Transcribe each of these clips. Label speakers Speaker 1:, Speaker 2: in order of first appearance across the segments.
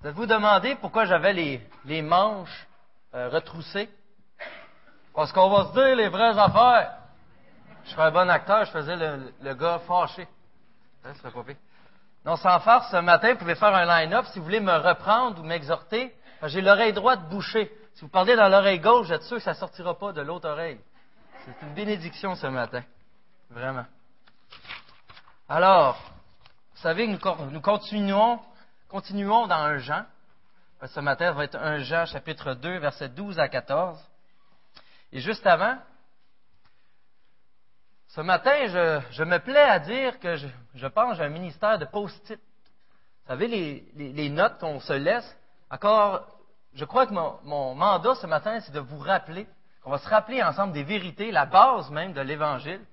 Speaker 1: Vous êtes-vous demandé pourquoi j'avais les, les manches euh, retroussées? Parce qu'on va se dire les vraies affaires. Je serais un bon acteur, je faisais le, le gars fâché. Ça serait pas pire. Non, sans farce, ce matin, vous pouvez faire un line-up si vous voulez me reprendre ou m'exhorter. J'ai l'oreille droite bouchée. Si vous parlez dans l'oreille gauche, j'êtes sûr que ça ne sortira pas de l'autre oreille. C'est une bénédiction ce matin. Vraiment. Alors, vous savez que nous, continuons, continuons dans un Jean. Ce matin, ça va être un Jean chapitre 2, versets 12 à 14. Et juste avant, ce matin, je, me plais à dire que je, pense j'ai un ministère de post-it. Vous savez, les, notes qu'on se laisse. Encore, je crois que mon mandat ce matin, c'est de vous rappeler, qu'on va se rappeler ensemble des vérités, la base même de l'Évangile.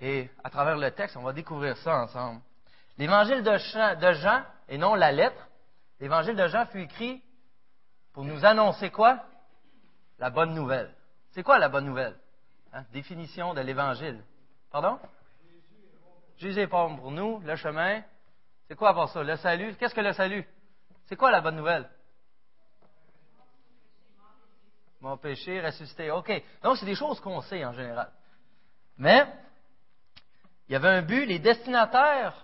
Speaker 1: Et à travers le texte, on va découvrir ça ensemble. L'évangile de Jean, et non la lettre, l'évangile de Jean fut écrit pour nous annoncer quoi? La bonne nouvelle. C'est quoi la bonne nouvelle? Hein? Définition de l'évangile. Pardon? Jésus est pour nous, le chemin. C'est quoi pour ça? Le salut. Qu'est-ce que le salut? C'est quoi la bonne nouvelle? Mon péché, ressuscité. OK. Donc, c'est des choses qu'on sait en général. Mais, il y avait un but. Les destinataires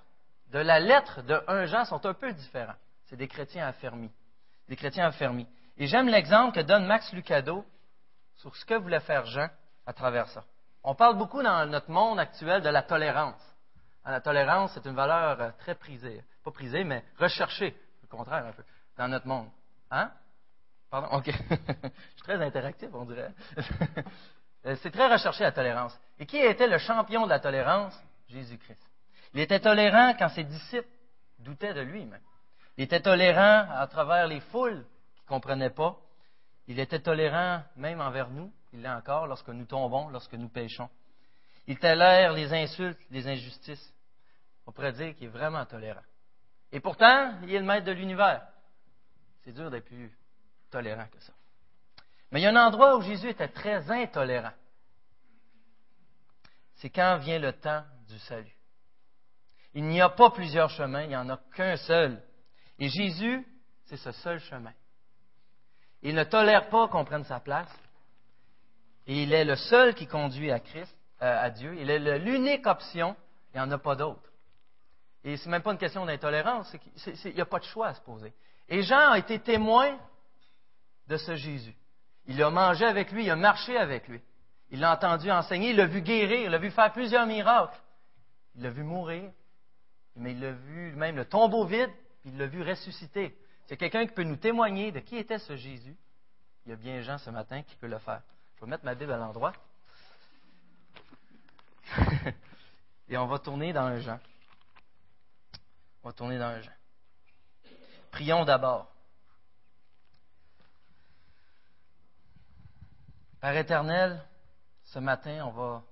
Speaker 1: de la lettre de 1 Jean sont un peu différents. C'est des chrétiens affermis. Des chrétiens affermis. Et j'aime l'exemple que donne Max Lucado sur ce que voulait faire Jean à travers ça. On parle beaucoup dans notre monde actuel de la tolérance. La tolérance, c'est une valeur euh, très prisée. Pas prisée, mais recherchée, au contraire un peu, dans notre monde. Hein? Pardon? OK. Je suis très interactif, on dirait. Euh, c'est très recherché la tolérance. Et qui était le champion de la tolérance? Jésus-Christ. Il était tolérant quand ses disciples doutaient de lui-même. Il était tolérant à travers les foules qui ne comprenaient pas. Il était tolérant même envers nous. Il l'est encore lorsque nous tombons, lorsque nous péchons. Il tolère les insultes, les injustices. On pourrait dire qu'il est vraiment tolérant. Et pourtant, il est le maître de l'univers. C'est dur d'être plus tolérant que ça. Mais il y a un endroit où Jésus était très intolérant. C'est quand vient le temps du salut. Il n'y a pas plusieurs chemins, il n'y en a qu'un seul. Et Jésus, c'est ce seul chemin. Il ne tolère pas qu'on prenne sa place. Et il est le seul qui conduit à Christ, euh, à Dieu. Il est l'unique option. Il n'y en a pas d'autre. Et ce n'est même pas une question d'intolérance. Il n'y a pas de choix à se poser. Et Jean a été témoin de ce Jésus. Il a mangé avec lui, il a marché avec lui. Il l'a entendu enseigner, il l'a vu guérir, il l'a vu faire plusieurs miracles. Il l'a vu mourir, mais il l'a vu même le tombeau vide, puis il l'a vu ressusciter. C'est quelqu'un qui peut nous témoigner de qui était ce Jésus. Il y a bien Jean ce matin qui peut le faire. Je vais mettre ma Bible à l'endroit. Et on va tourner dans un Jean. On va tourner dans un Jean. Prions d'abord. Père éternel, ce matin, on va,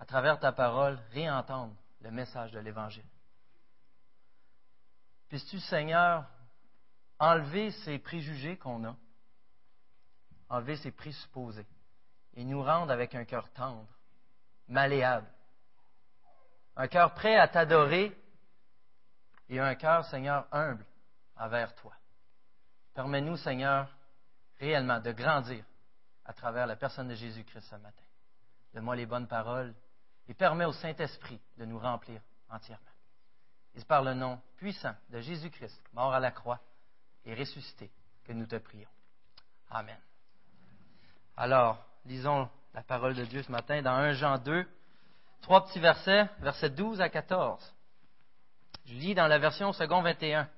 Speaker 1: à travers ta parole, réentendre le message de l'Évangile. Puisses-tu, Seigneur, enlever ces préjugés qu'on a, enlever ces présupposés, et nous rendre avec un cœur tendre, malléable, un cœur prêt à t'adorer et un cœur, Seigneur, humble envers toi. Permets-nous, Seigneur, réellement de grandir à travers la personne de Jésus-Christ ce matin. Donne-moi les bonnes paroles et permets au Saint-Esprit de nous remplir entièrement. Et par le nom puissant de Jésus-Christ, mort à la croix et ressuscité, que nous te prions. Amen. Alors, lisons la parole de Dieu ce matin dans 1 Jean 2, trois petits versets, versets 12 à 14. Je lis dans la version second 21.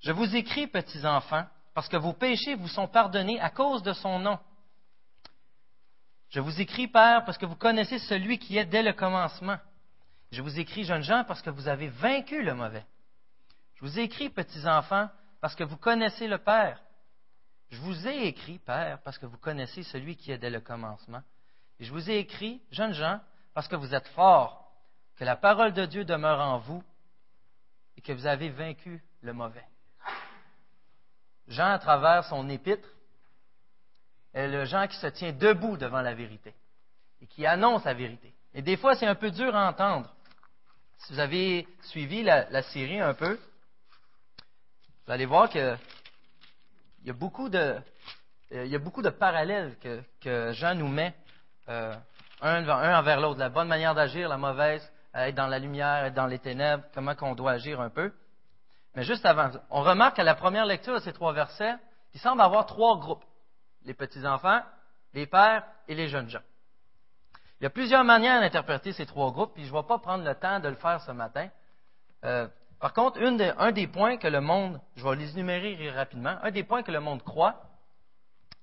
Speaker 1: Je vous écris, petits enfants, parce que vos péchés vous sont pardonnés à cause de son nom. Je vous écris, Père, parce que vous connaissez celui qui est dès le commencement. Je vous écris, jeunes gens, parce que vous avez vaincu le mauvais. Je vous ai écrit, petits enfants, parce que vous connaissez le Père. Je vous ai écrit, Père, parce que vous connaissez celui qui est dès le commencement. Et je vous ai écrit, jeunes gens, parce que vous êtes forts, que la parole de Dieu demeure en vous et que vous avez vaincu le mauvais. Jean, à travers son épître, le Jean qui se tient debout devant la vérité et qui annonce la vérité. Et des fois, c'est un peu dur à entendre. Si vous avez suivi la, série un peu, vous allez voir qu'il y a beaucoup de, il y a beaucoup de parallèles que, Jean nous met euh, un, un envers l'autre. La bonne manière d'agir, la mauvaise, être dans la lumière, être dans les ténèbres, comment qu'on doit agir un peu. Mais juste avant, on remarque à la première lecture de ces trois versets qu'il semble avoir trois groupes. Les petits-enfants, les pères et les jeunes gens. Il y a plusieurs manières d'interpréter ces trois groupes, puis je ne vais pas prendre le temps de le faire ce matin. Euh, par contre, un des points que le monde, je vais les énumérer rapidement, un des points que le monde croit,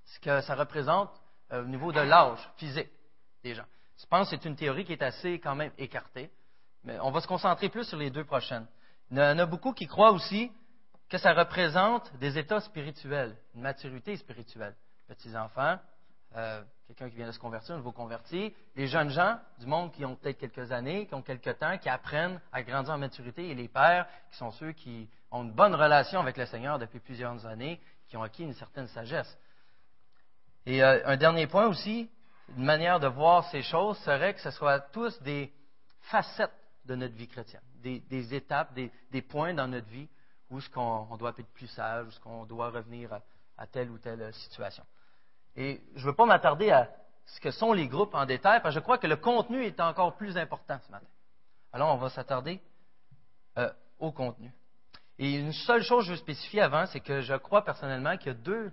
Speaker 1: c'est que ça représente euh, au niveau de l'âge physique des gens. Je pense que c'est une théorie qui est assez quand même écartée, mais on va se concentrer plus sur les deux prochaines. Il y en a beaucoup qui croient aussi que ça représente des états spirituels, une maturité spirituelle. Petits-enfants, euh, quelqu'un qui vient de se convertir, un nouveau converti, les jeunes gens du monde qui ont peut-être quelques années, qui ont quelques temps, qui apprennent à grandir en maturité, et les pères, qui sont ceux qui ont une bonne relation avec le Seigneur depuis plusieurs années, qui ont acquis une certaine sagesse. Et euh, un dernier point aussi, une manière de voir ces choses serait que ce soit tous des facettes de notre vie chrétienne, des, étapes, des, points dans notre vie où ce qu'on doit être plus sage, où ce qu'on doit revenir à telle ou telle situation. Et je ne veux pas m'attarder à ce que sont les groupes en détail, parce que je crois que le contenu est encore plus important ce matin. Alors, on va s'attarder euh, au contenu. Et une seule chose que je veux spécifier avant, c'est que je crois personnellement qu'il y a deux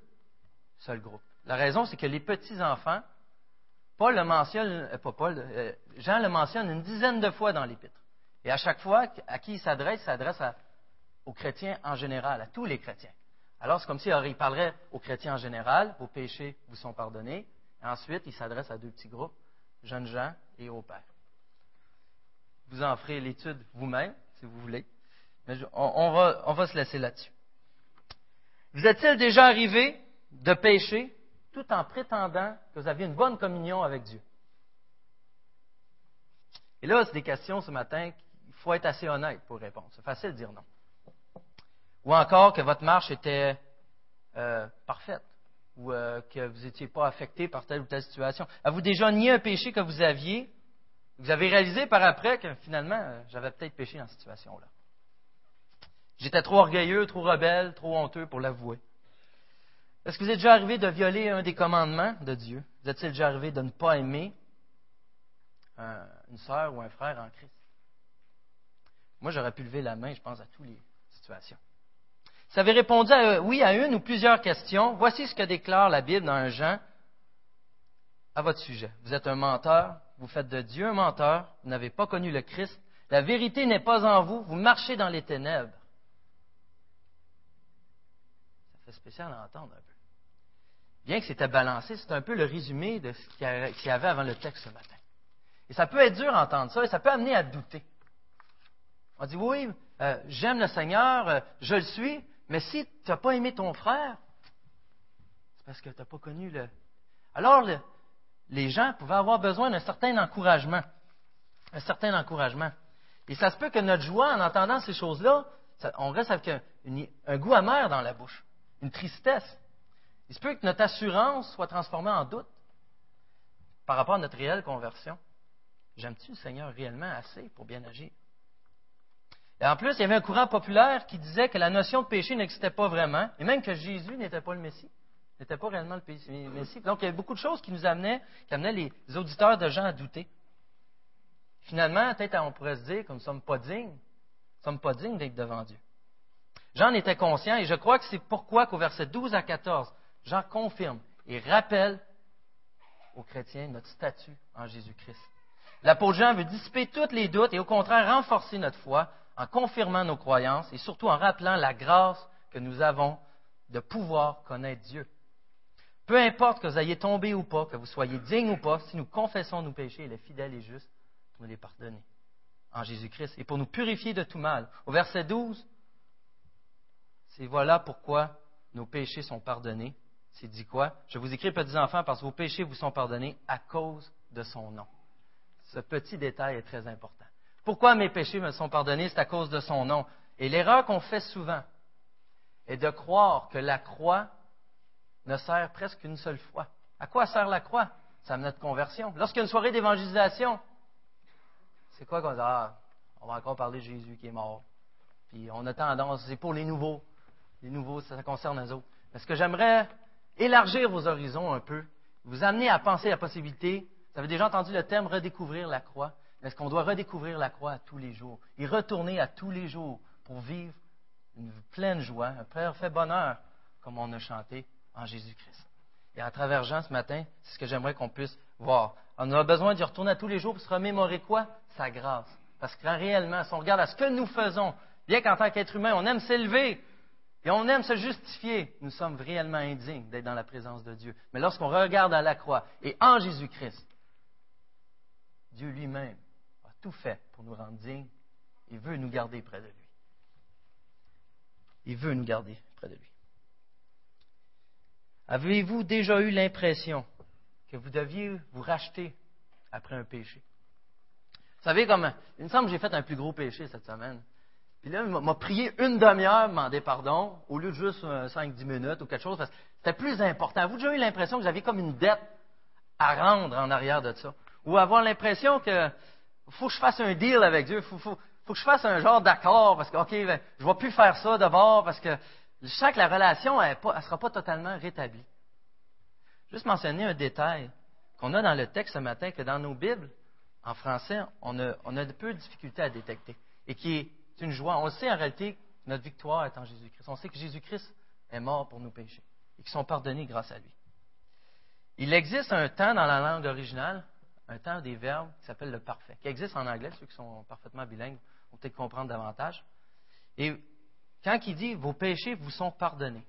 Speaker 1: seuls groupes. La raison, c'est que les petits-enfants, Paul le mentionne, euh, pas Paul, euh, Jean le mentionne une dizaine de fois dans l'Épître. Et à chaque fois, à qui il s'adresse, il s'adresse aux chrétiens en général, à tous les chrétiens. Alors, c'est comme s'il parlerait aux chrétiens en général, vos péchés vous sont pardonnés. Et ensuite, il s'adresse à deux petits groupes, jeunes gens et au Père. Vous en ferez l'étude vous-même, si vous voulez. Mais on, va, on va se laisser là-dessus. Vous êtes-il déjà arrivé de pécher tout en prétendant que vous aviez une bonne communion avec Dieu? Et là, c'est des questions ce matin, il faut être assez honnête pour répondre. C'est facile de dire non. Ou encore que votre marche était euh, parfaite, ou euh, que vous n'étiez pas affecté par telle ou telle situation. Avez-vous déjà nié un péché que vous aviez? Vous avez réalisé par après que finalement, euh, j'avais peut-être péché dans cette situation-là. J'étais trop orgueilleux, trop rebelle, trop honteux pour l'avouer. Est-ce que vous êtes déjà arrivé de violer un des commandements de Dieu? Vous êtes-il déjà arrivé de ne pas aimer une sœur ou un frère en Christ? Moi, j'aurais pu lever la main, je pense, à toutes les situations. Vous avez répondu à, oui à une ou plusieurs questions. Voici ce que déclare la Bible dans un Jean à votre sujet. Vous êtes un menteur, vous faites de Dieu un menteur, vous n'avez pas connu le Christ, la vérité n'est pas en vous, vous marchez dans les ténèbres. Ça fait spécial à entendre un peu. Bien que c'était balancé, c'est un peu le résumé de ce qu'il y avait avant le texte ce matin. Et ça peut être dur à entendre ça, et ça peut amener à douter. On dit oui, euh, j'aime le Seigneur, euh, je le suis, mais si tu n'as pas aimé ton frère, c'est parce que tu n'as pas connu le. Alors, les gens pouvaient avoir besoin d'un certain encouragement. Un certain encouragement. Et ça se peut que notre joie en entendant ces choses-là, on reste avec un, goût amer dans la bouche, une tristesse. Il se peut que notre assurance soit transformée en doute par rapport à notre réelle conversion. J'aime-tu le Seigneur réellement assez pour bien agir? Et en plus, il y avait un courant populaire qui disait que la notion de péché n'existait pas vraiment, et même que Jésus n'était pas le Messie, n'était pas réellement le Messie. Donc, il y avait beaucoup de choses qui nous amenaient, qui amenaient les auditeurs de gens à douter. Finalement, peut-être on pourrait se dire que nous ne sommes pas dignes, nous ne sommes pas dignes d'être devant Dieu. Jean était conscient, et je crois que c'est pourquoi qu'au verset 12 à 14, Jean confirme et rappelle aux chrétiens notre statut en Jésus-Christ. L'apôtre Jean veut dissiper tous les doutes et au contraire renforcer notre foi en confirmant nos croyances et surtout en rappelant la grâce que nous avons de pouvoir connaître Dieu. Peu importe que vous ayez tombé ou pas, que vous soyez digne ou pas, si nous confessons nos péchés, il est fidèle et juste pour nous les pardonner en Jésus-Christ et pour nous purifier de tout mal. Au verset 12, c'est voilà pourquoi nos péchés sont pardonnés. C'est dit quoi? Je vous écris, petits enfants, parce que vos péchés vous sont pardonnés à cause de son nom. Ce petit détail est très important. Pourquoi mes péchés me sont pardonnés? C'est à cause de son nom. Et l'erreur qu'on fait souvent est de croire que la croix ne sert presque qu'une seule fois. À quoi sert la croix? Ça notre conversion. Lorsqu'il y a une soirée d'évangélisation, c'est quoi qu'on dit? Ah, on va encore parler de Jésus qui est mort. Puis on a tendance, c'est pour les nouveaux. les nouveaux, ça concerne eux autres. Est-ce que j'aimerais élargir vos horizons un peu, vous amener à penser la possibilité, vous avez déjà entendu le terme redécouvrir la croix, est-ce qu'on doit redécouvrir la croix à tous les jours et retourner à tous les jours pour vivre une pleine joie, un parfait bonheur, comme on a chanté en Jésus-Christ? Et à travers Jean ce matin, c'est ce que j'aimerais qu'on puisse voir. On a besoin d'y retourner à tous les jours pour se remémorer quoi? Sa grâce. Parce que réellement, si on regarde à ce que nous faisons, bien qu'en tant qu'être humain, on aime s'élever et on aime se justifier, nous sommes réellement indignes d'être dans la présence de Dieu. Mais lorsqu'on regarde à la croix et en Jésus-Christ, Dieu lui-même tout fait pour nous rendre dignes et veut nous garder près de lui. Il veut nous garder près de lui. Avez-vous déjà eu l'impression que vous deviez vous racheter après un péché? Vous savez, comme, il me semble que j'ai fait un plus gros péché cette semaine. Puis là, il m'a prié une demi-heure, demandé pardon, au lieu de juste 5-10 minutes ou quelque chose. C'était plus important. Avez-vous déjà eu l'impression que vous aviez comme une dette à rendre en arrière de ça? Ou avoir l'impression que faut que je fasse un deal avec Dieu, faut, faut, que je fasse un genre d'accord parce que, OK, ben, je ne vais plus faire ça d'abord parce que je sens que la relation ne sera pas totalement rétablie. Juste mentionner un détail qu'on a dans le texte ce matin, que dans nos Bibles, en français, on a, on a de peu de difficultés à détecter et qui est une joie. On sait en réalité que notre victoire est en Jésus-Christ. On sait que Jésus-Christ est mort pour nos péchés et qu'ils sont pardonnés grâce à lui. Il existe un temps dans la langue originale, un temps des verbes qui s'appelle le parfait, qui existe en anglais, ceux qui sont parfaitement bilingues vont peut-être comprendre davantage. Et quand il dit vos péchés vous sont pardonnés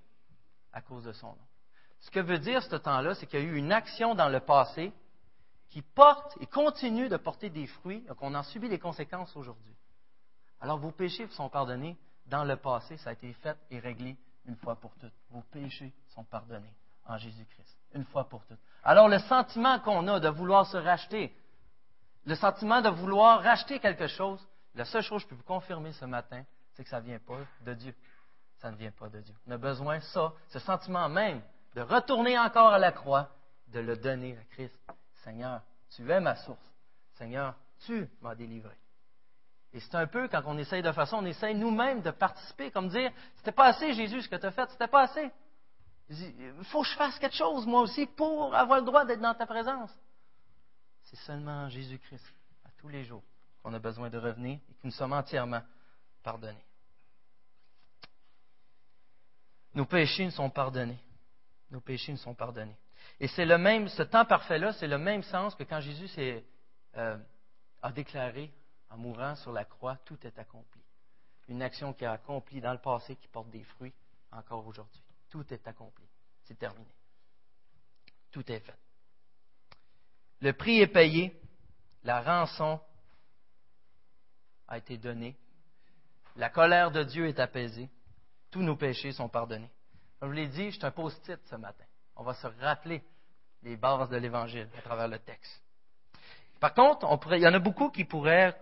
Speaker 1: à cause de son nom. Ce que veut dire ce temps-là, c'est qu'il y a eu une action dans le passé qui porte et continue de porter des fruits, donc on en subit les conséquences aujourd'hui. Alors vos péchés vous sont pardonnés dans le passé, ça a été fait et réglé une fois pour toutes. Vos péchés sont pardonnés en Jésus-Christ, une fois pour toutes. Alors le sentiment qu'on a de vouloir se racheter, le sentiment de vouloir racheter quelque chose, la seule chose que je peux vous confirmer ce matin, c'est que ça ne vient pas de Dieu. Ça ne vient pas de Dieu. On a besoin ça, ce sentiment même, de retourner encore à la croix, de le donner à Christ. Seigneur, tu es ma source. Seigneur, tu m'as délivré. Et c'est un peu, quand on essaye de façon, on essaye nous-mêmes de participer, comme dire, c'était pas assez, Jésus, ce que tu as fait, c'était pas assez. Il faut que je fasse quelque chose, moi aussi, pour avoir le droit d'être dans ta présence. C'est seulement Jésus-Christ, à tous les jours, qu'on a besoin de revenir et que nous sommes entièrement pardonnés. Nos péchés nous sont pardonnés. Nos péchés nous sont pardonnés. Et c'est le même, ce temps parfait-là, c'est le même sens que quand Jésus euh, a déclaré en mourant sur la croix, tout est accompli. Une action qui a accompli dans le passé qui porte des fruits encore aujourd'hui. Tout est accompli. C'est terminé. Tout est fait. Le prix est payé. La rançon a été donnée. La colère de Dieu est apaisée. Tous nos péchés sont pardonnés. Comme je vous l'ai dit, je suis un post-it ce matin. On va se rappeler les bases de l'Évangile à travers le texte. Par contre, il y en a beaucoup qui pourraient,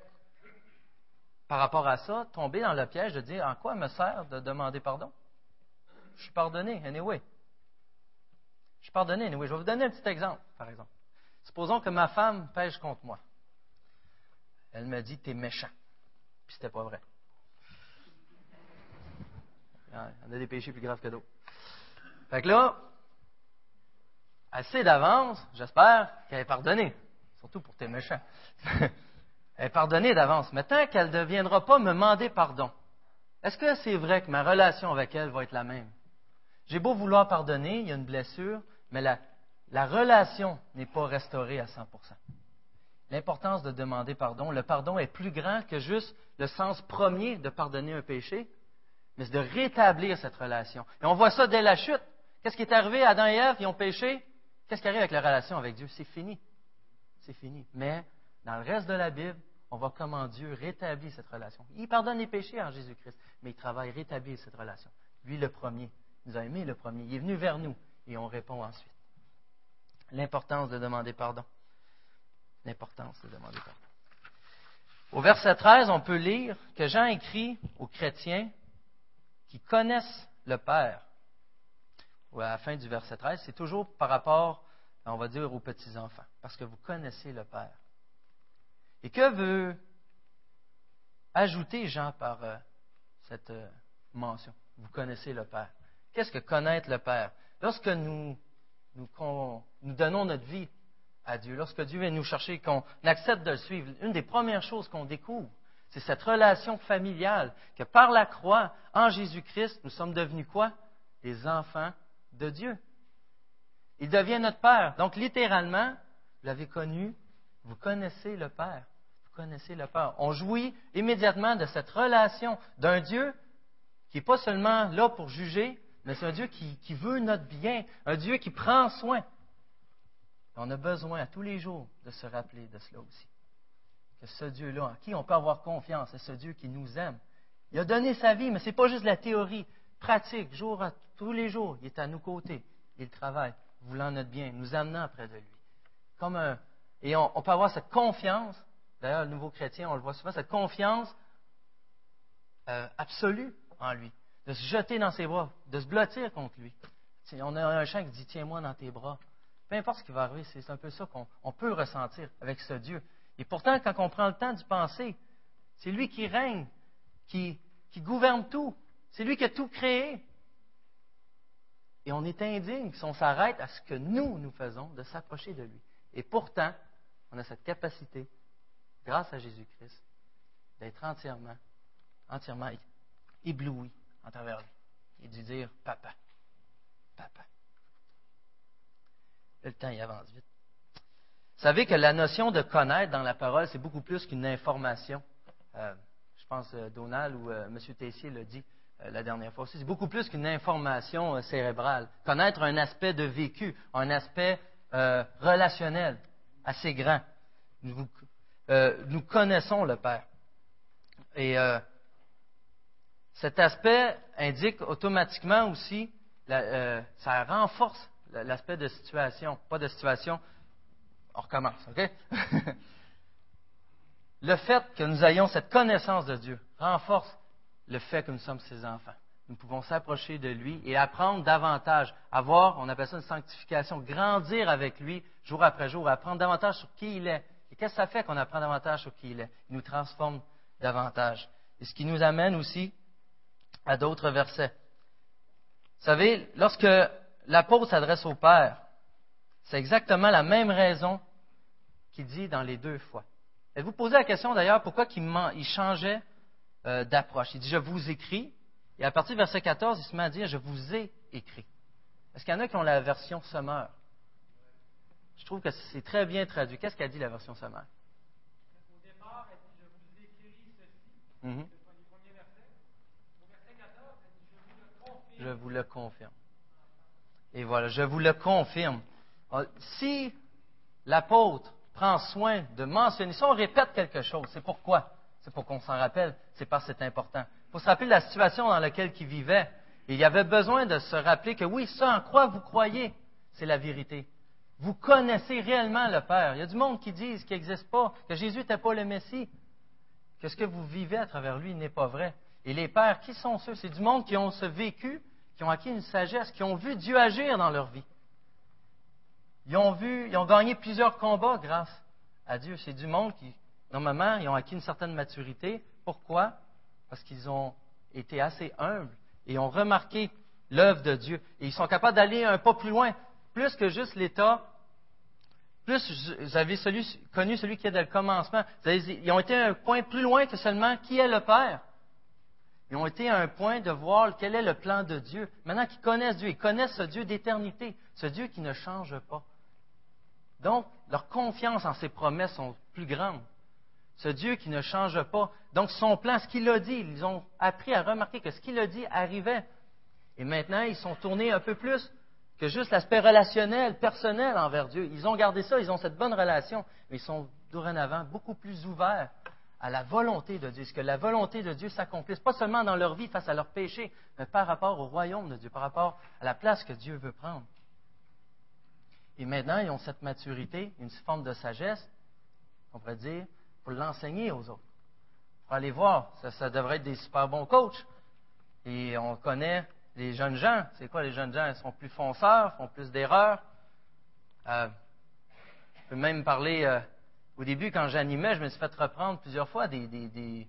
Speaker 1: par rapport à ça, tomber dans le piège de dire en quoi me sert de demander pardon? Je suis pardonné, anyway. Je suis pardonné, anyway. Je vais vous donner un petit exemple, par exemple. Supposons que ma femme pêche contre moi. Elle me dit, t'es méchant. Puis c'était pas vrai. Y a des péchés plus graves que d'autres. Fait que là, assez d'avance, j'espère qu'elle est pardonnée. Surtout pour tes méchants. elle est pardonnée d'avance. Mais tant qu'elle ne viendra pas me demander pardon, est-ce que c'est vrai que ma relation avec elle va être la même? J'ai beau vouloir pardonner, il y a une blessure, mais la, la relation n'est pas restaurée à 100% L'importance de demander pardon, le pardon est plus grand que juste le sens premier de pardonner un péché, mais c'est de rétablir cette relation. Et on voit ça dès la chute. Qu'est-ce qui est arrivé à Adam et Ève? Ils ont péché. Qu'est-ce qui arrive avec la relation avec Dieu? C'est fini. C'est fini. Mais dans le reste de la Bible, on voit comment Dieu rétablit cette relation. Il pardonne les péchés en Jésus-Christ, mais il travaille à rétablir cette relation. Lui, le premier, nous a aimé le premier. Il est venu vers nous et on répond ensuite. L'importance de demander pardon. L'importance de demander pardon. Au verset 13, on peut lire que Jean écrit aux chrétiens qui connaissent le Père, à la fin du verset 13, c'est toujours par rapport, on va dire, aux petits-enfants, parce que vous connaissez le Père. Et que veut ajouter Jean par euh, cette, euh, mention? Vous connaissez le Père. Qu'est-ce que connaître le Père? Lorsque nous, donnons notre vie à Dieu, lorsque Dieu vient nous chercher, qu'on accepte de le suivre, une des premières choses qu'on découvre, c'est cette relation familiale que par la croix, en Jésus-Christ, nous sommes devenus quoi? Les enfants de Dieu. Il devient notre Père. Donc, littéralement, vous l'avez connu, vous connaissez le Père. Vous connaissez le Père. On jouit immédiatement de cette relation d'un Dieu qui n'est pas seulement là pour juger, mais c'est un Dieu qui, veut notre bien, un Dieu qui prend soin. On a besoin à tous les jours de se rappeler de cela aussi. Que ce Dieu-là, en qui on peut avoir confiance, c'est ce Dieu qui nous aime. Il a donné sa vie, mais ce n'est pas juste la théorie. Pratique, jour à, tous les jours, il est à nos côtés. Il travaille, voulant notre bien, nous amenant près de lui. Comme un, et on, peut avoir cette confiance, d'ailleurs, le nouveau chrétien, on le voit souvent, cette confiance euh, absolue en lui, de se jeter dans ses bras, de se blottir contre lui. On a un chant qui dit Tiens-moi dans tes bras. Peu importe ce qui va arriver, c'est un peu ça qu'on peut ressentir avec ce Dieu. Et pourtant, quand on prend le temps d'y penser, c'est lui qui règne, qui, qui gouverne tout. C'est lui qui a tout créé. Et on est indigne si on s'arrête à ce que nous, nous faisons, de s'approcher de lui. Et pourtant, on a cette capacité, grâce à Jésus-Christ, d'être entièrement, entièrement ébloui en travers lui et de dire Papa, Papa. Le temps y avance vite. Vous savez que la notion de connaître dans la parole, c'est beaucoup plus qu'une information. Euh, je pense euh, Donald ou euh, M. Tessier l'a dit la dernière fois aussi. C'est beaucoup plus qu'une information cérébrale. Connaître un aspect de vécu, un aspect relationnel assez grand. Nous, nous, connaissons le Père. Et cet aspect indique automatiquement aussi, ça renforce l'aspect de situation, pas de situation, on recommence, OK? le fait que nous ayons cette connaissance de Dieu renforce le fait que nous sommes ses enfants. Nous pouvons s'approcher de lui et apprendre davantage, avoir, on appelle ça une sanctification, grandir avec lui jour après jour, apprendre davantage sur qui il est. Et qu'est-ce que ça fait qu'on apprend davantage sur qui il est? Il nous transforme davantage. Et ce qui nous amène aussi à d'autres versets. Vous savez, lorsque l'apôtre s'adresse au Père, c'est exactement la même raison qu'il dit dans les deux fois. Et vous posez la question d'ailleurs pourquoi il, changeait euh, d'approche? Il dit Je vous écris, et à partir du verset 14, il se met à dire Je vous ai écrit. Est-ce qu'il y en a qui ont la version semeur Je trouve que c'est très bien traduit. Qu'est-ce qu'a dit la version semeur
Speaker 2: Au départ, elle dit Je vous écris ceci. Mm-hmm premier verset. Au verset 14, elle dit Je
Speaker 1: vous le confirme. Et voilà, je vous le confirme. Ah, si l'apôtre prend soin de mentionner, si on répète quelque chose, c'est pourquoi? C'est pour qu'on s'en rappelle, c'est parce que c'est important. Il faut se rappeler la situation dans laquelle il vivait. il y avait besoin de se rappeler que oui, ça en quoi vous croyez, c'est la vérité. Vous connaissez réellement le Père. Il y a du monde qui dit qu'il n'existe pas, que Jésus n'était pas le Messie, que ce que vous vivez à travers lui n'est pas vrai. Et les pères, qui sont ceux? C'est du monde qui ont ce vécu, qui ont acquis une sagesse, qui ont vu Dieu agir dans leur vie. Ils ont vu, ils ont gagné plusieurs combats grâce à Dieu. C'est du monde qui, normalement, ils ont acquis une certaine maturité. Pourquoi? Parce qu'ils ont été assez humbles et ont remarqué l'œuvre de Dieu. Et ils sont capables d'aller un pas plus loin, plus que juste l'état. Plus vous avez connu celui qui est dans le commencement. ils ont été un point plus loin que seulement qui est le Père. Ils ont été à un point de voir quel est le plan de Dieu. Maintenant qu'ils connaissent Dieu, ils connaissent ce Dieu d'éternité, ce Dieu qui ne change pas. Donc, leur confiance en ses promesses sont plus grandes. Ce Dieu qui ne change pas. Donc, son plan, ce qu'il a dit, ils ont appris à remarquer que ce qu'il a dit arrivait. Et maintenant, ils sont tournés un peu plus que juste l'aspect relationnel, personnel envers Dieu. Ils ont gardé ça, ils ont cette bonne relation, mais ils sont dorénavant beaucoup plus ouverts à la volonté de Dieu, ce que la volonté de Dieu s'accomplisse, pas seulement dans leur vie face à leur péché, mais par rapport au royaume de Dieu, par rapport à la place que Dieu veut prendre. Et maintenant, ils ont cette maturité, une forme de sagesse, on pourrait dire, pour l'enseigner aux autres. Pour aller voir, ça, devrait être des super bons coachs. Et on connaît les jeunes gens. C'est quoi les jeunes gens? Ils sont plus fonceurs, font plus d'erreurs. Euh, je peux même parler, euh, au début, quand j'animais, je me suis fait reprendre plusieurs fois des,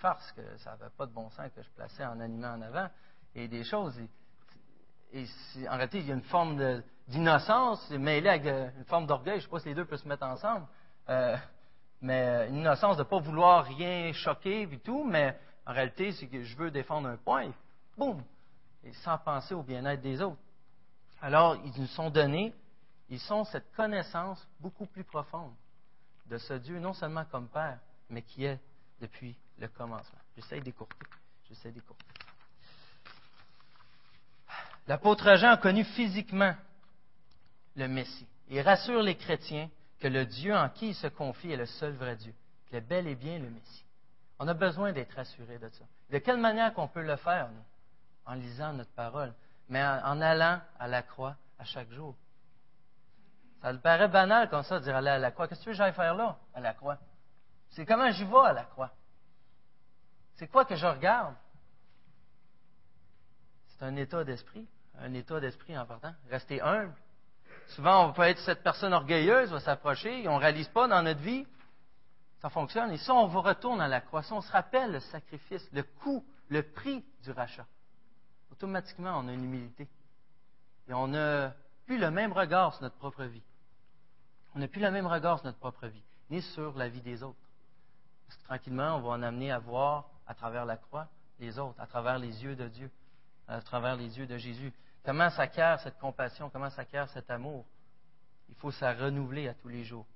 Speaker 1: farces que ça n'avait pas de bon sens que je plaçais en animant en avant, et des choses. Et, en réalité, il y a une forme d'innocence mêlée avec euh, une forme d'orgueil. Je ne sais pas si les deux peuvent se mettre ensemble. Euh, mais une innocence de ne pas vouloir rien choquer et tout, mais en réalité, c'est que je veux défendre un point, boum, sans penser au bien-être des autres. Alors, ils nous sont donnés, ils sont cette connaissance beaucoup plus profonde de ce Dieu, non seulement comme Père, mais qui est depuis le commencement. J'essaie d'écourter. J'essaie d'écourter. L'apôtre Jean a connu physiquement le Messie. Il rassure les chrétiens que le Dieu en qui il se confie est le seul vrai Dieu, qu'il est bel et bien le Messie. On a besoin d'être rassurés de ça. De quelle manière qu'on peut le faire, nous? En lisant notre parole, mais en allant à la croix à chaque jour. Ça me paraît banal comme ça, de dire aller à la croix. Qu'est-ce que tu veux que j'aille faire là, à la croix? C'est comment j'y vais à la croix? C'est quoi que je regarde? C'est un état d'esprit, un état d'esprit en partant. Rester humble. Souvent, on peut être cette personne orgueilleuse, va s'approcher, et on ne réalise pas dans notre vie, ça fonctionne. Et ça, on vous retourne à la croix. on se rappelle le sacrifice, le coût, le prix du rachat. Automatiquement, on a une humilité. Et on n'a plus le même regard sur notre propre vie. On n'a plus le même regard sur notre propre vie, ni sur la vie des autres. Parce que tranquillement, on va en amener à voir à travers la croix les autres, à travers les yeux de Dieu, à travers les yeux de Jésus. Comment s'acquiert cette compassion, comment s'acquiert cet amour? Il faut ça renouveler à tous les jours.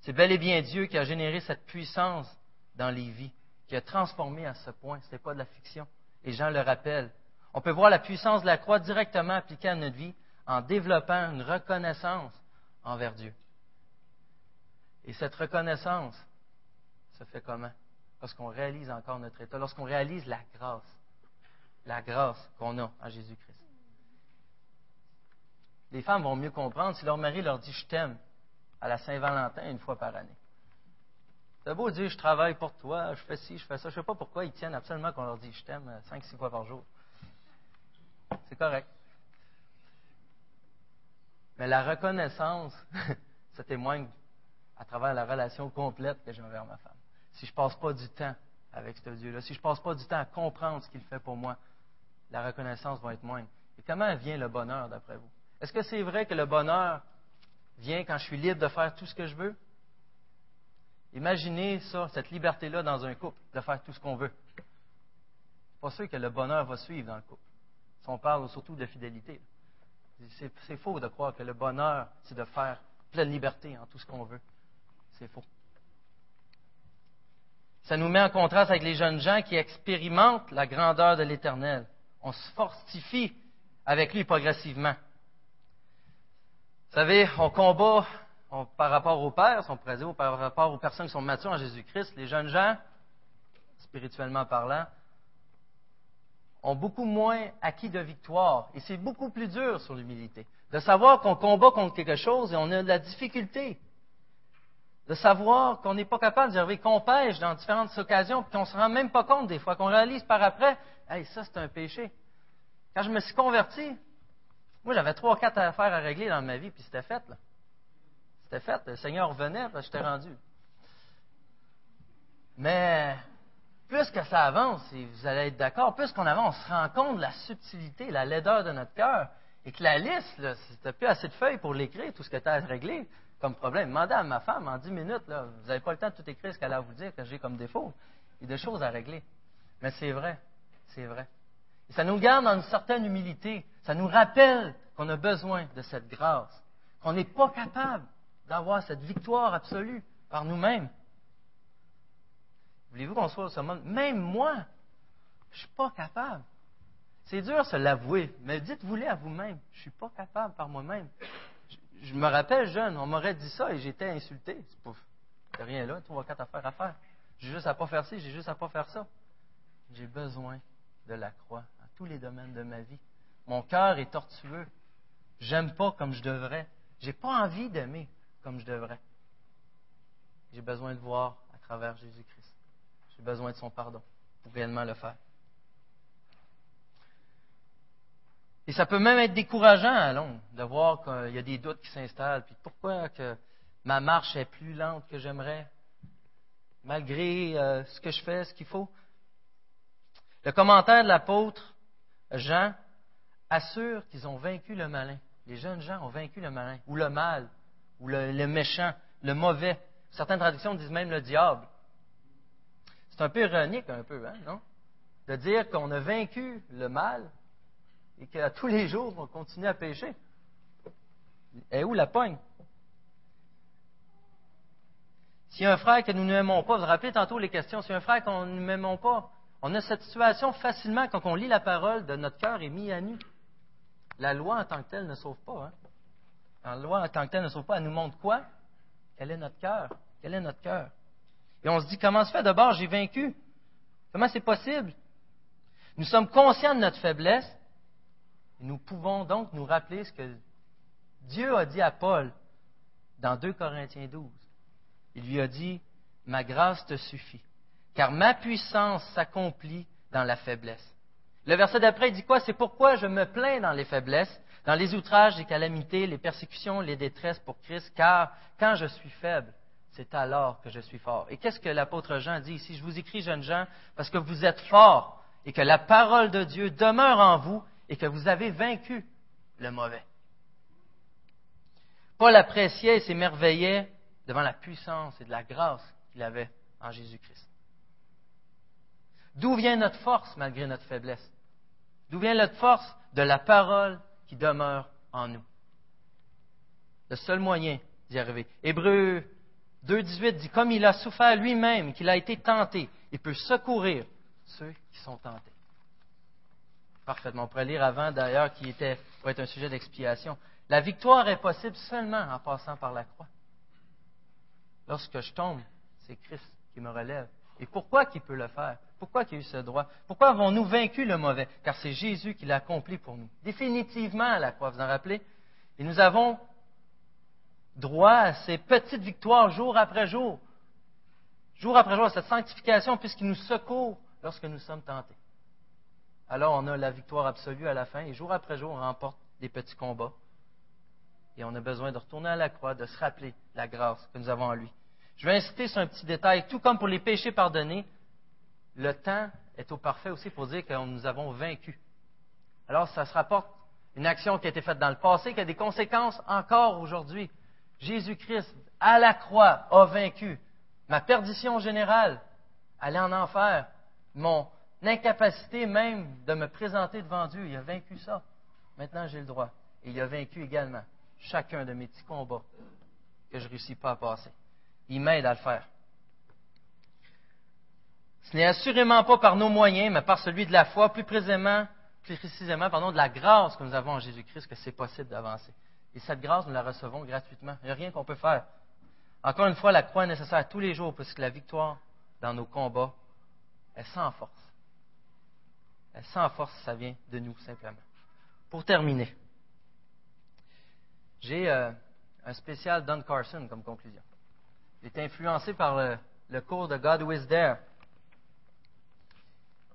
Speaker 1: C'est bel et bien Dieu qui a généré cette puissance dans les vies, qui a transformé à ce point. Ce n'est pas de la fiction. Et Jean le rappelle. On peut voir la puissance de la croix directement appliquée à notre vie en développant une reconnaissance envers Dieu. Et cette reconnaissance se fait comment? Lorsqu'on réalise encore notre état, lorsqu'on réalise la grâce, la grâce qu'on a en Jésus-Christ. Les femmes vont mieux comprendre si leur mari leur dit je t'aime à la Saint-Valentin une fois par année. C'est beau dire je travaille pour toi, je fais ci, je fais ça. Je ne sais pas pourquoi ils tiennent absolument qu'on leur dit je t'aime cinq, six fois par jour. C'est correct. Mais la reconnaissance, ça témoigne à travers la relation complète que j'ai envers ma femme. Si je ne passe pas du temps avec ce Dieu-là, si je ne passe pas du temps à comprendre ce qu'il fait pour moi, la reconnaissance va être moindre. Et comment vient le bonheur d'après vous? Est-ce que c'est vrai que le bonheur vient quand je suis libre de faire tout ce que je veux? Imaginez ça, cette liberté-là dans un couple, de faire tout ce qu'on veut. C'est pas sûr que le bonheur va suivre dans le couple. Si on parle surtout de fidélité. C'est faux de croire que le bonheur, c'est de faire pleine liberté en tout ce qu'on veut. C'est faux. Ça nous met en contraste avec les jeunes gens qui expérimentent la grandeur de l'Éternel. On se fortifie avec lui progressivement. Vous savez, on combat par rapport aux pères, on pourrait dire, par rapport aux personnes qui sont matures en Jésus-Christ. Les jeunes gens, spirituellement parlant, ont beaucoup moins acquis de victoire. Et c'est beaucoup plus dur sur l'humilité. De savoir qu'on combat contre quelque chose et on a de la difficulté de savoir qu'on n'est pas capable d'observer qu'on pêche dans différentes occasions, puis qu'on ne se rend même pas compte des fois, qu'on réalise par après, hey, ça c'est un péché. Quand je me suis converti, moi j'avais trois, quatre affaires à régler dans ma vie, puis c'était fait. Là. C'était fait. Le Seigneur revenait, puis j'étais rendu. Mais plus que ça avance, et vous allez être d'accord, plus qu'on avance, on se rend compte de la subtilité, la laideur de notre cœur, et que la liste, là, plus assez de feuilles pour l'écrire, tout ce que tu as à régler, comme problème. Demandez à ma femme en dix minutes, là, vous n'avez pas le temps de tout écrire ce qu'elle a à vous dire que j'ai comme défaut. Il y a des choses à régler. Mais c'est vrai, c'est vrai. Et ça nous garde dans une certaine humilité. Ça nous rappelle qu'on a besoin de cette grâce, qu'on n'est pas capable d'avoir cette victoire absolue par nous-mêmes. Voulez-vous qu'on soit au monde? Même moi, je ne suis pas capable. C'est dur de se l'avouer, mais dites-vous-le à vous-même. Je ne suis pas capable par moi-même je me rappelle jeune, on m'aurait dit ça et j'étais insulté. C'est pouf, rien là, trois, quatre affaires à faire. J'ai juste à pas faire ci, j'ai juste à pas faire ça. J'ai besoin de la croix dans tous les domaines de ma vie. Mon cœur est tortueux. J'aime pas comme je devrais. J'ai pas envie d'aimer comme je devrais. J'ai besoin de voir à travers Jésus-Christ. J'ai besoin de son pardon pour réellement le faire. Et ça peut même être décourageant à long de voir qu'il y a des doutes qui s'installent. Puis pourquoi que ma marche est plus lente que j'aimerais? malgré euh, ce que je fais, ce qu'il faut? Le commentaire de l'apôtre Jean assure qu'ils ont vaincu le malin. Les jeunes gens ont vaincu le malin, ou le mal, ou le, le méchant, le mauvais. Certaines traductions disent même le diable. C'est un peu ironique, un peu, hein, non? De dire qu'on a vaincu le mal et qu'à tous les jours, on continue à pécher. Et où la pogne? A un frère que nous n'aimons pas, vous vous rappelez tantôt les questions, a un frère qu'on ne n'aimons pas, on a cette situation facilement quand on lit la parole de notre cœur est mis à nu. La loi en tant que telle ne sauve pas. Hein? La loi en tant que telle ne sauve pas. Elle nous montre quoi? Quel est notre cœur? Quel est notre cœur? Et on se dit, comment se fait? D'abord, j'ai vaincu? Comment c'est possible? Nous sommes conscients de notre faiblesse nous pouvons donc nous rappeler ce que Dieu a dit à Paul dans 2 Corinthiens 12. Il lui a dit, ma grâce te suffit, car ma puissance s'accomplit dans la faiblesse. Le verset d'après dit quoi? C'est pourquoi je me plains dans les faiblesses, dans les outrages, les calamités, les persécutions, les détresses pour Christ, car quand je suis faible, c'est alors que je suis fort. Et qu'est-ce que l'apôtre Jean dit ici? Je vous écris, jeunes gens, parce que vous êtes forts et que la parole de Dieu demeure en vous et que vous avez vaincu le mauvais. Paul appréciait et s'émerveillait devant la puissance et de la grâce qu'il avait en Jésus-Christ. D'où vient notre force malgré notre faiblesse? D'où vient notre force? De la parole qui demeure en nous? Le seul moyen d'y arriver. Hébreu 2.18 dit, comme il a souffert lui-même, qu'il a été tenté, il peut secourir ceux qui sont tentés. Parfaitement. On pourrait lire avant, d'ailleurs, qui était, pour être un sujet d'expiation. La victoire est possible seulement en passant par la croix. Lorsque je tombe, c'est Christ qui me relève. Et pourquoi qu'il peut le faire? Pourquoi qu'il a eu ce droit? Pourquoi avons-nous vaincu le mauvais? Car c'est Jésus qui l'a accompli pour nous. Définitivement à la croix, vous en rappelez? Et nous avons droit à ces petites victoires jour après jour. Jour après jour, à cette sanctification, puisqu'il nous secourt lorsque nous sommes tentés. Alors on a la victoire absolue à la fin, et jour après jour, on remporte des petits combats. Et on a besoin de retourner à la croix, de se rappeler la grâce que nous avons en lui. Je vais insister sur un petit détail. Tout comme pour les péchés pardonnés, le temps est au parfait aussi pour dire que nous avons vaincu. Alors, ça se rapporte une action qui a été faite dans le passé, qui a des conséquences encore aujourd'hui. Jésus-Christ, à la croix, a vaincu ma perdition générale, aller en enfer, mon incapacité même de me présenter devant Dieu. Il a vaincu ça. Maintenant, j'ai le droit. Et il a vaincu également chacun de mes petits combats que je ne réussis pas à passer. Il m'aide à le faire. Ce n'est assurément pas par nos moyens, mais par celui de la foi, plus précisément, plus précisément pardon, de la grâce que nous avons en Jésus-Christ, que c'est possible d'avancer. Et cette grâce, nous la recevons gratuitement. Il n'y a rien qu'on peut faire. Encore une fois, la croix est nécessaire tous les jours, puisque la victoire dans nos combats est sans force. Sans force, ça vient de nous, simplement. Pour terminer, j'ai euh, un spécial Don Carson comme conclusion. Il est influencé par le, cours de God Who Is There.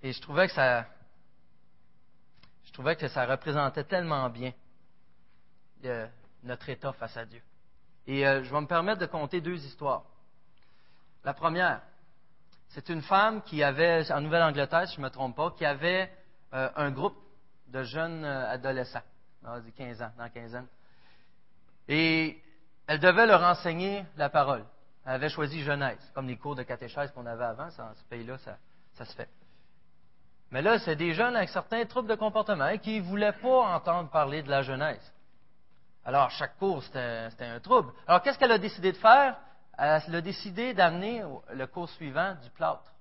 Speaker 1: Et je trouvais que ça, je trouvais que ça représentait tellement bien euh, notre état face à Dieu. Et euh, je vais me permettre de conter deux histoires. La première, c'est une femme qui avait, en Nouvelle-Angleterre, si je ne me trompe pas, qui avait un groupe de jeunes adolescents, on dit 15 ans, dans 15 ans. Et elle devait leur enseigner la parole. Elle avait choisi Genèse, comme les cours de catéchèse qu'on avait avant. dans ce pays-là, ça, se fait. Mais là, c'est des jeunes avec certains troubles de comportement qui ne voulaient pas entendre parler de la Genèse. Alors, chaque cours, c'était un trouble. Alors, qu'est-ce qu'elle a décidé de faire? Elle a décidé d'amener le cours suivant du plâtre,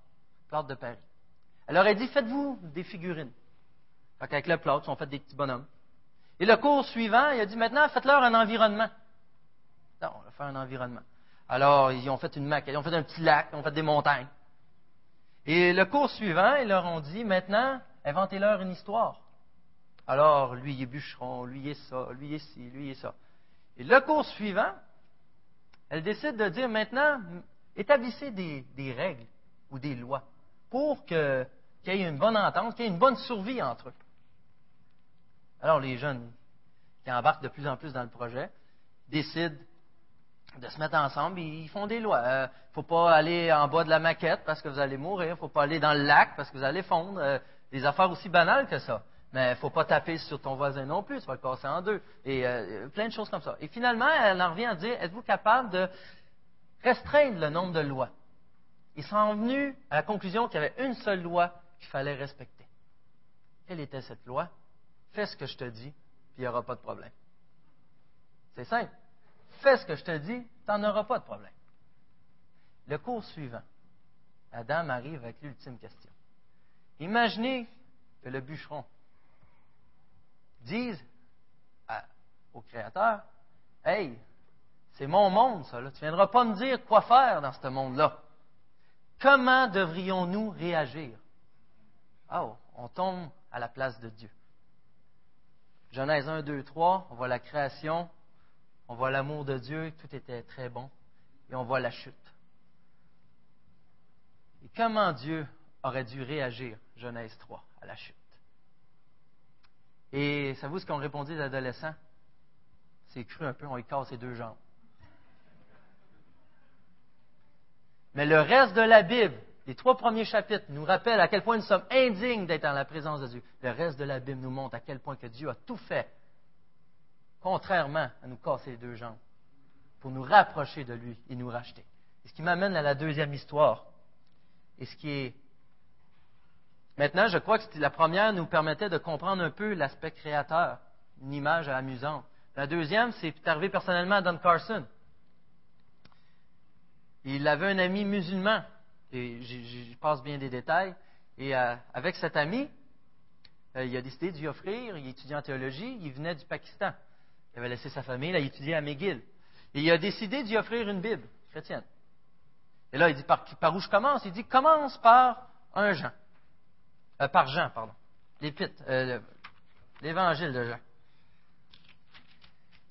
Speaker 1: plâtre de Paris. Elle leur a dit, faites-vous des figurines. Avec le plâtre, ils ont fait des petits bonhommes. Et le cours suivant, il a dit maintenant, faites-leur un environnement. Non, on va faire un environnement. Alors, ils ont fait une maquette, ils ont fait un petit lac, ils ont fait des montagnes. Et le cours suivant, ils leur ont dit maintenant, inventez-leur une histoire. Alors, lui, il est bûcheron, lui, il est ça, lui, il est ci, lui, il est ça. Et le cours suivant, elle décide de dire maintenant, établissez des, règles ou des lois pour qu'il y ait une bonne entente, qu'il y ait une bonne survie entre eux. Alors les jeunes qui embarquent de plus en plus dans le projet décident de se mettre ensemble, ils font des lois. Il euh, ne faut pas aller en bas de la maquette parce que vous allez mourir. Il ne faut pas aller dans le lac parce que vous allez fondre. Euh, des affaires aussi banales que ça. Mais il ne faut pas taper sur ton voisin non plus, tu vas le casser en deux. Et euh, plein de choses comme ça. Et finalement, elle en revient à dire, êtes-vous capable de restreindre le nombre de lois? Ils sont venus à la conclusion qu'il y avait une seule loi qu'il fallait respecter. Quelle était cette loi? Fais ce que je te dis, puis il n'y aura pas de problème. C'est simple. Fais ce que je te dis, tu n'en auras pas de problème. Le cours suivant, la dame arrive avec l'ultime question. Imaginez que le bûcheron dise au Créateur Hey, c'est mon monde, ça. Tu ne viendras pas me dire quoi faire dans ce monde-là. Comment devrions-nous réagir Oh, on tombe à la place de Dieu. Genèse 1, 2, 3, on voit la création, on voit l'amour de Dieu, tout était très bon, et on voit la chute. Et comment Dieu aurait dû réagir, Genèse 3, à la chute? Et savez-vous ce qu'ont répondu les adolescents? C'est cru un peu, on lui casse les deux jambes. Mais le reste de la Bible, les trois premiers chapitres, nous rappellent à quel point nous sommes indignes d'être en la présence de Dieu. Le reste de la Bible nous montre à quel point que Dieu a tout fait, contrairement à nous casser les deux jambes, pour nous rapprocher de lui et nous racheter. Et ce qui m'amène à la deuxième histoire, et ce qui est Maintenant, je crois que la première nous permettait de comprendre un peu l'aspect créateur, une image amusante. La deuxième, c'est arrivé personnellement à Don Carson. Il avait un ami musulman, et je passe bien des détails, et euh, avec cet ami, euh, il a décidé lui offrir, il étudiait en théologie, il venait du Pakistan. Il avait laissé sa famille, là, il étudiait à McGill. Et il a décidé lui offrir une Bible chrétienne. Et là, il dit, par, par où je commence? Il dit, commence par un Jean. Euh, par Jean, pardon. L'épître, euh, l'évangile de Jean.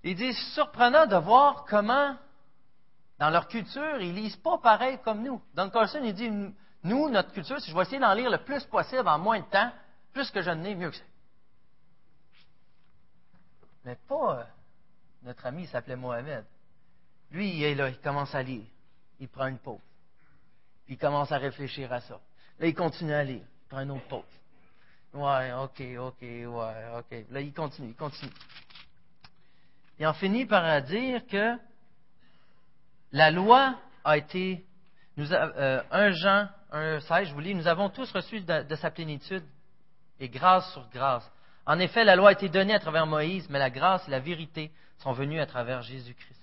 Speaker 1: Il dit, surprenant de voir comment, dans leur culture, ils lisent pas pareil comme nous. Don Carson, il dit, nous, notre culture, si je vais essayer d'en lire le plus possible en moins de temps, plus que je n'ai, mieux que ça. Mais pas euh, notre ami, il s'appelait Mohamed. Lui, il est là, il commence à lire. Il prend une pause. Puis il commence à réfléchir à ça. Là, il continue à lire prend un autre pause. Ouais, ok, ok, ouais, ok. Là, il continue, il continue. Et on finit par dire que la loi a été, nous euh, un Jean, un 16, je vous lis, nous avons tous reçu de, sa plénitude et grâce sur grâce. En effet, la loi a été donnée à travers Moïse, mais la grâce et la vérité sont venues à travers Jésus-Christ.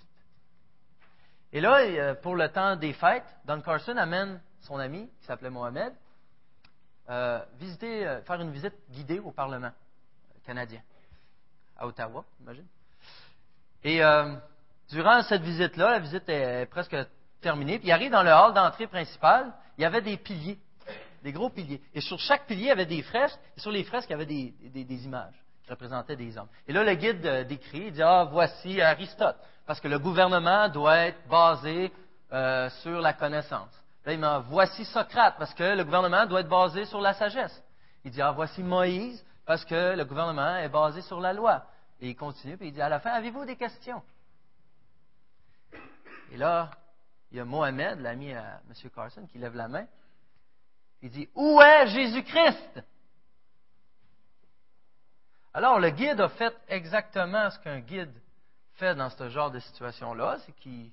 Speaker 1: Et là, euh, pour le temps des fêtes, Don Carson amène son ami, qui s'appelait Mohamed, euh, visiter, euh, faire une visite guidée au Parlement canadien, à Ottawa, imagine. Et euh, durant cette visite-là, la visite est presque terminée, puis il arrive dans le hall d'entrée principal, il y avait des piliers, des gros piliers. Et sur chaque pilier, il y avait des fresques, et sur les fresques, il y avait des, des images qui représentaient des hommes. Et là, le guide décrit, il dit, ah, voici Aristote, parce que le gouvernement doit être basé sur la connaissance. Il dit, voici Socrate, parce que le gouvernement doit être basé sur la sagesse. Il dit, ah, voici Moïse, parce que le gouvernement est basé sur la loi. Et il continue, puis il dit, à la fin, avez-vous des questions? Et là, il y a Mohamed, l'ami à M. Carson, qui lève la main. Il dit, où est Jésus-Christ? Alors, le guide a fait exactement ce qu'un guide fait dans ce genre de situation-là, c'est qu'il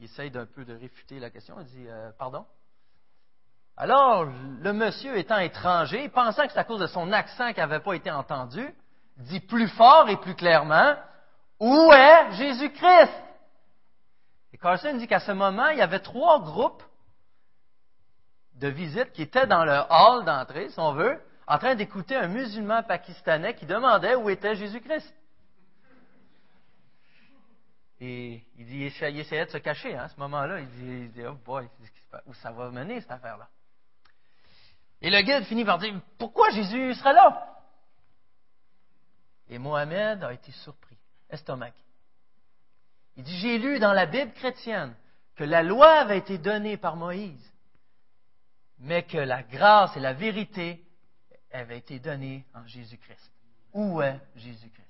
Speaker 1: il essaye d'un peu de réfuter la question. Il dit euh, Pardon? Alors, le monsieur étant étranger, pensant que c'est à cause de son accent qui n'avait pas été entendu, dit plus fort et plus clairement Où est Jésus-Christ Et Carson dit qu'à ce moment, il y avait trois groupes de visites qui étaient dans le hall d'entrée, si on veut, en train d'écouter un musulman pakistanais qui demandait où était Jésus-Christ. Et il dit, il essayait de se cacher hein, à ce moment-là. Il dit, oh boy, où ça va mener cette affaire-là? Et le guide finit par dire, pourquoi Jésus serait là? Et Mohamed a été surpris, estomac. Il dit, j'ai lu dans la Bible chrétienne que la loi avait été donnée par Moïse, mais que la grâce et la vérité avaient été données en Jésus-Christ. Où est Jésus-Christ?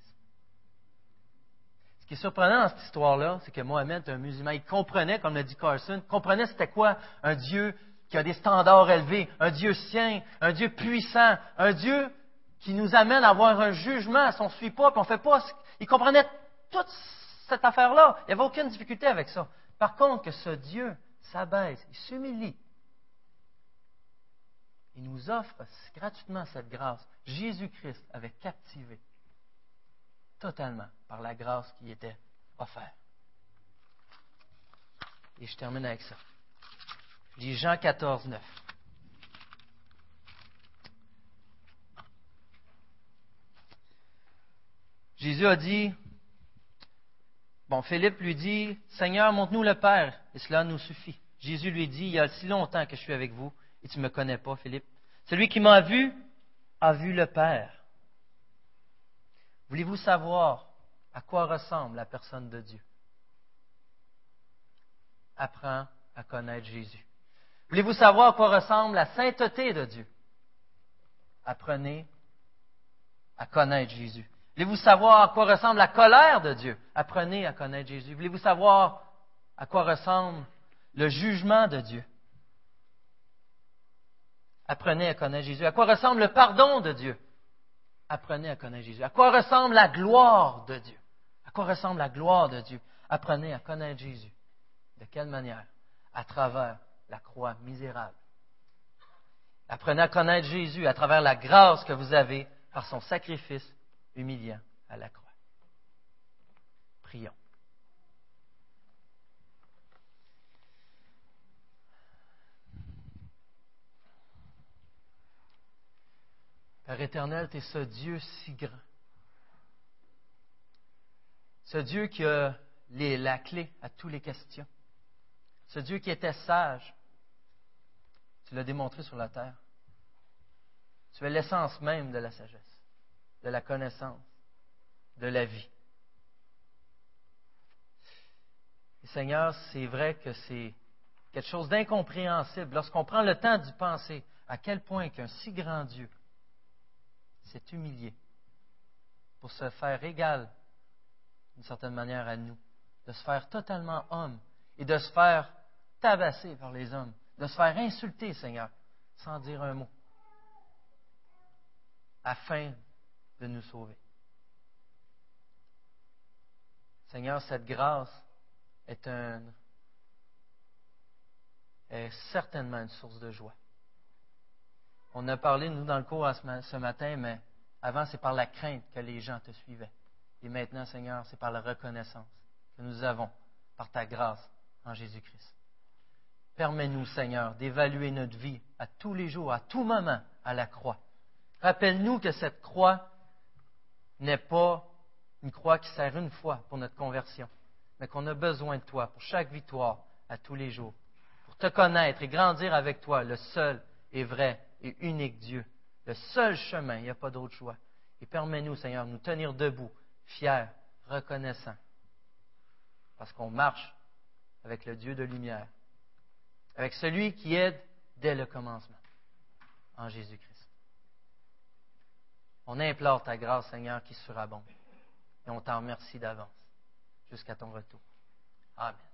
Speaker 1: Qui est surprenant dans cette histoire-là, c'est que Mohamed un musulman. Il comprenait, comme l'a dit Carson, comprenait c'était quoi un Dieu qui a des standards élevés, un Dieu saint, un Dieu puissant, un Dieu qui nous amène à avoir un jugement si on ne suit pas, puis on ne fait pas. Il comprenait toute cette affaire-là. Il n'y avait aucune difficulté avec ça. Par contre, que ce Dieu s'abaisse, il s'humilie. Il nous offre gratuitement cette grâce. Jésus-Christ avait captivé totalement par la grâce qui était offerte. Et je termine avec ça. Je lis Jean 14, 9. Jésus a dit, bon, Philippe lui dit, Seigneur, montre-nous le Père, et cela nous suffit. Jésus lui dit, il y a si longtemps que je suis avec vous, et tu ne me connais pas, Philippe. Celui qui m'a vu a vu le Père. Voulez-vous savoir à quoi ressemble la personne de Dieu? Apprends à connaître Jésus. Voulez-vous savoir à quoi ressemble la sainteté de Dieu? Apprenez à connaître Jésus. Voulez-vous savoir à quoi ressemble la colère de Dieu? Apprenez à connaître Jésus. Voulez-vous savoir à quoi ressemble le jugement de Dieu? Apprenez à connaître Jésus. À quoi ressemble le pardon de Dieu? Apprenez à connaître Jésus. À quoi ressemble la gloire de Dieu? À quoi ressemble la gloire de Dieu? Apprenez à connaître Jésus. De quelle manière? À travers la croix misérable. Apprenez à connaître Jésus à travers la grâce que vous avez par son sacrifice humiliant à la croix. Prions. Père éternel, tu es ce Dieu si grand. Ce Dieu qui a la clé à toutes les questions. Ce Dieu qui était sage. Tu l'as démontré sur la terre. Tu es l'essence même de la sagesse de la connaissance, de la vie. Seigneur, c'est vrai que c'est quelque chose d'incompréhensible lorsqu'on prend le temps d'y penser à quel point qu'un si grand Dieu s'est humilié pour se faire égal, d'une certaine manière, à nous, de se faire totalement homme et de se faire tabasser par les hommes, de se faire insulter, Seigneur, sans dire un mot, afin de nous sauver. Seigneur, cette grâce est certainement une source de joie. On a parlé, nous, dans le cours ce matin, mais avant, c'est par la crainte que les gens te suivaient. Et maintenant, Seigneur, c'est par la reconnaissance que nous avons par ta grâce en Jésus-Christ. Permets-nous, Seigneur, d'évaluer notre vie à tous les jours, à tout moment, à la croix. Rappelle-nous que cette croix n'est pas une croix qui sert une fois pour notre conversion, mais qu'on a besoin de toi pour chaque victoire à tous les jours, pour te connaître et grandir avec toi, le seul et vrai et unique Dieu, le seul chemin, il n'y a pas d'autre choix. Et permets-nous, Seigneur, de nous tenir debout, fiers, reconnaissants, parce qu'on marche avec le Dieu de lumière, avec celui qui aide dès le commencement, en Jésus-Christ. On implore ta grâce, Seigneur, qui surabonde. Et on t'en remercie d'avance jusqu'à ton retour. Amen.